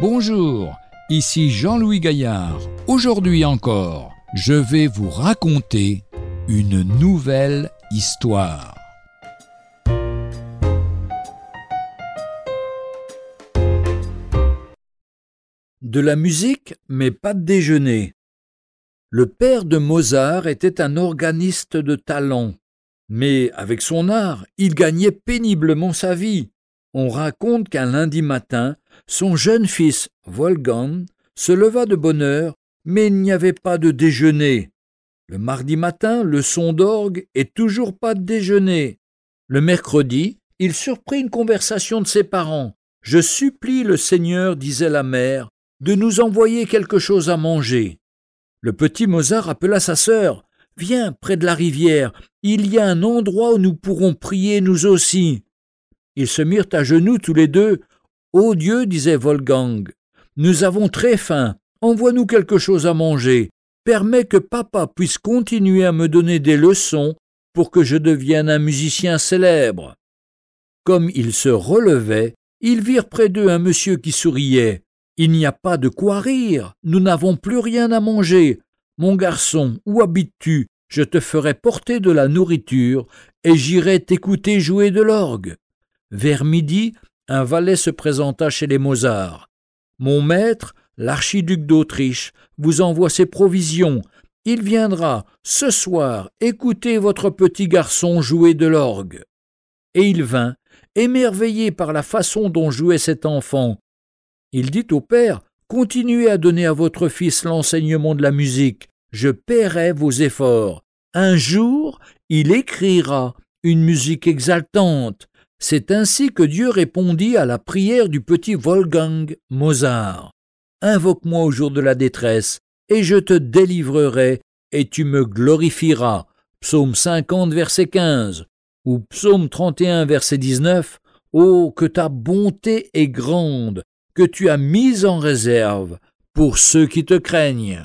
Bonjour, ici Jean-Louis Gaillard. Aujourd'hui encore, je vais vous raconter une nouvelle histoire. De la musique, mais pas de déjeuner. Le père de Mozart était un organiste de talent, mais avec son art, il gagnait péniblement sa vie. On raconte qu'un lundi matin, son jeune fils, Wolfgang, se leva de bonne heure, mais il n'y avait pas de déjeuner. Le mardi matin, le son d'orgue et toujours pas de déjeuner. Le mercredi, il surprit une conversation de ses parents. Je supplie le Seigneur, disait la mère, de nous envoyer quelque chose à manger. Le petit Mozart appela sa sœur. Viens près de la rivière, il y a un endroit où nous pourrons prier nous aussi. Ils se mirent à genoux tous les deux. Ô Dieu, disait Wolfgang, nous avons très faim, envoie-nous quelque chose à manger, permets que papa puisse continuer à me donner des leçons pour que je devienne un musicien célèbre. Comme ils se relevaient, ils virent près d'eux un monsieur qui souriait. Il n'y a pas de quoi rire, nous n'avons plus rien à manger. Mon garçon, où habites-tu? Je te ferai porter de la nourriture et j'irai t'écouter jouer de l'orgue. Vers midi, un valet se présenta chez les Mozart. Mon maître, l'archiduc d'Autriche, vous envoie ses provisions. Il viendra ce soir écouter votre petit garçon jouer de l'orgue. Et il vint, émerveillé par la façon dont jouait cet enfant. Il dit au père Continuez à donner à votre fils l'enseignement de la musique, je paierai vos efforts. Un jour, il écrira une musique exaltante, c'est ainsi que Dieu répondit à la prière du petit Wolfgang Mozart. Invoque-moi au jour de la détresse, et je te délivrerai, et tu me glorifieras. Psaume 50, verset 15, ou Psaume 31, verset 19. Oh, que ta bonté est grande, que tu as mise en réserve pour ceux qui te craignent.